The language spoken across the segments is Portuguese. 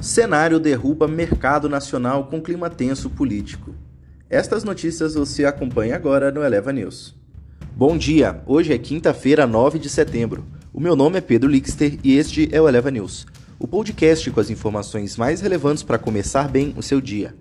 Cenário derruba mercado nacional com clima tenso político. Estas notícias você acompanha agora no Eleva News. Bom dia, hoje é quinta-feira, 9 de setembro. O meu nome é Pedro Lixter e este é o Eleva News, o podcast com as informações mais relevantes para começar bem o seu dia.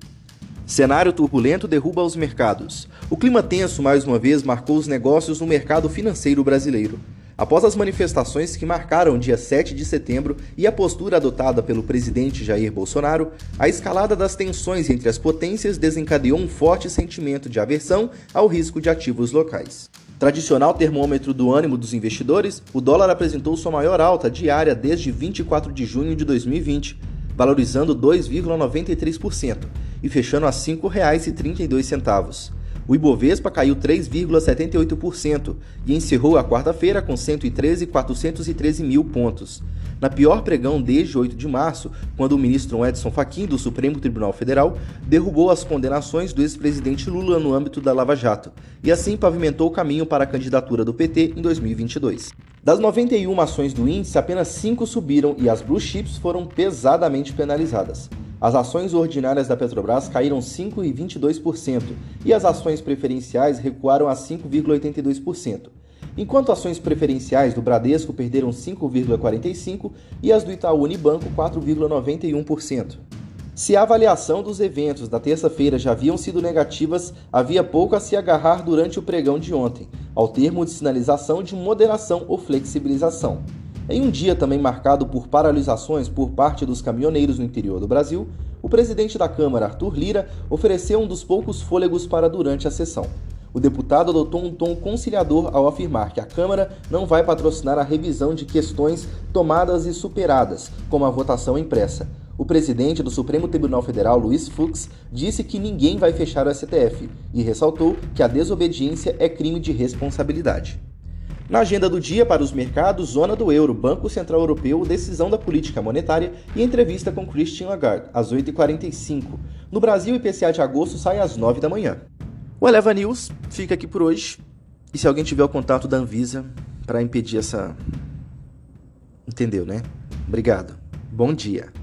Cenário turbulento derruba os mercados. O clima tenso mais uma vez marcou os negócios no mercado financeiro brasileiro. Após as manifestações que marcaram o dia 7 de setembro e a postura adotada pelo presidente Jair Bolsonaro, a escalada das tensões entre as potências desencadeou um forte sentimento de aversão ao risco de ativos locais. Tradicional termômetro do ânimo dos investidores, o dólar apresentou sua maior alta diária desde 24 de junho de 2020, valorizando 2,93% e fechando a R$ 5,32. O Ibovespa caiu 3,78% e encerrou a quarta-feira com 113,413 mil pontos. Na pior pregão desde 8 de março, quando o ministro Edson Fachin do Supremo Tribunal Federal derrubou as condenações do ex-presidente Lula no âmbito da Lava Jato e assim pavimentou o caminho para a candidatura do PT em 2022. Das 91 ações do índice, apenas 5 subiram e as blue chips foram pesadamente penalizadas. As ações ordinárias da Petrobras caíram 5,22% e as ações preferenciais recuaram a 5,82%, enquanto ações preferenciais do Bradesco perderam 5,45% e as do Itaú Unibanco 4,91%. Se a avaliação dos eventos da terça-feira já haviam sido negativas, havia pouco a se agarrar durante o pregão de ontem, ao termo de sinalização de moderação ou flexibilização. Em um dia também marcado por paralisações por parte dos caminhoneiros no interior do Brasil, o presidente da Câmara, Arthur Lira, ofereceu um dos poucos fôlegos para durante a sessão. O deputado adotou um tom conciliador ao afirmar que a Câmara não vai patrocinar a revisão de questões tomadas e superadas, como a votação impressa. O presidente do Supremo Tribunal Federal, Luiz Fux, disse que ninguém vai fechar o STF e ressaltou que a desobediência é crime de responsabilidade. Na agenda do dia para os mercados, zona do euro, Banco Central Europeu, decisão da política monetária e entrevista com Christian Lagarde, às 8h45. No Brasil, IPCA de agosto sai às 9 da manhã. O Eleva News fica aqui por hoje. E se alguém tiver o contato da Anvisa para impedir essa. Entendeu, né? Obrigado. Bom dia.